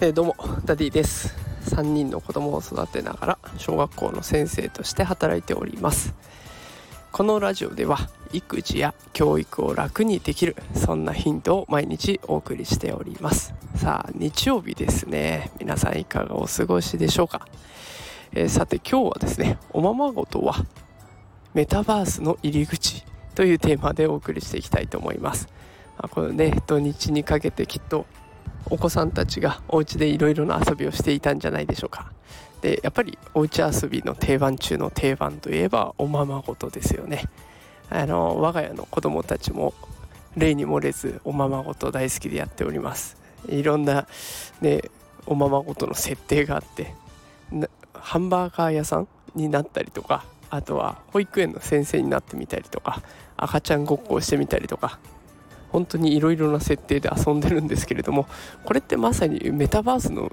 えー、どうもダディです。3人の子供を育てながら小学校の先生として働いております。このラジオでは育児や教育を楽にできるそんなヒントを毎日お送りしております。さあ日曜日ですね。皆さんいかがお過ごしでしょうか、えー、さて今日はですねおままごとはメタバースの入り口というテーマでお送りしていきたいと思います。このね土日にかけてきっとお子さんたちがお家でいろいろな遊びをしていたんじゃないでしょうか。でやっぱりおうち遊びの定番中の定番といえばおままごとですよね。あの我が家の子供たちも例に漏れずおままごと大好きでやっております。いろんなねおままごとの設定があってハンバーガー屋さんになったりとかあとは保育園の先生になってみたりとか赤ちゃんごっこをしてみたりとか本当にいろいろな設定で遊んでるんですけれどもこれってまさにメタバースの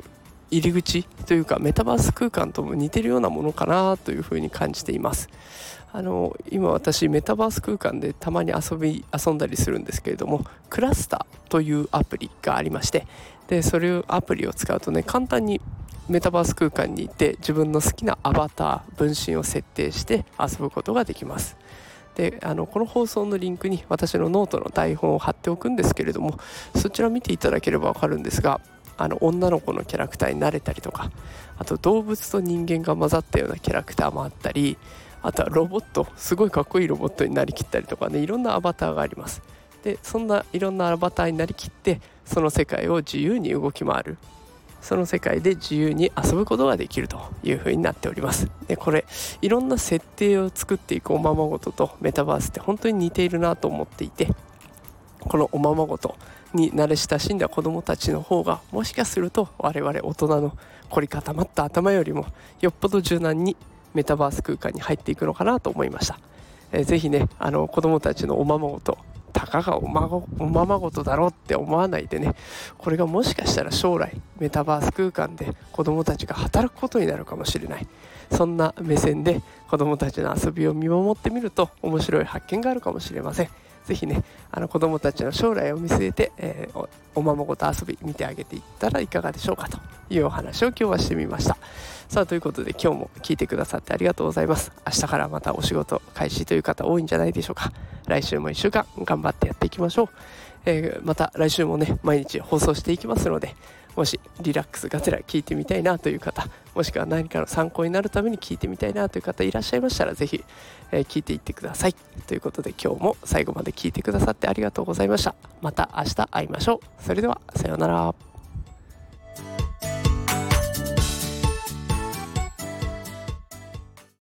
入り口というかメタバース空間とも似てるようなものかなというふうに感じています。あの今私メタバース空間でたまに遊び遊んだりするんですけれどもクラスターというアプリがありましてでそれをアプリを使うとね簡単にメタバース空間に行って自分の好きなアバター分身を設定して遊ぶことができます。であのこの放送のリンクに私のノートの台本を貼っておくんですけれどもそちら見ていただければ分かるんですがあの女の子のキャラクターになれたりとかあと動物と人間が混ざったようなキャラクターもあったりあとはロボットすごいかっこいいロボットになりきったりとかねいろんなアバターがあります。でそんないろんなアバターになりきってその世界を自由に動き回るその世界で自由に遊ぶことができるという風になっておりますでこれいろんな設定を作っていくおままごととメタバースって本当に似ているなと思っていてこのおままごとに慣れ親しんだ子どもたちの方がもしかすると我々大人の凝り固まった頭よりもよっぽど柔軟にメタバース空間に入っていくのかなと思いました。えー、ぜひねあの子どもたちのおままごとたかがおまごおままごとだろうって思わないでね。これがもしかしたら将来メタバース空間で子どもたちが働くことになるかもしれない。そんな目線で子どもたちの遊びを見守ってみると面白い発見があるかもしれません。ぜひねあの子どもたちの将来を見据えて、えー、おままごと遊び見てあげていったらいかがでしょうかと。いうお話を今日はしてみました。さあということで今日も聞いてくださってありがとうございます。明日からまたお仕事開始という方多いんじゃないでしょうか。来週も1週間頑張ってやっていきましょう、えー、また来週もね毎日放送していきますのでもしリラックスがてら聞いてみたいなという方もしくは何かの参考になるために聞いてみたいなという方いらっしゃいましたら是非、えー、聞いていってください。ということで今日も最後まで聞いてくださってありがとうございました。また明日会いましょう。それではさようなら。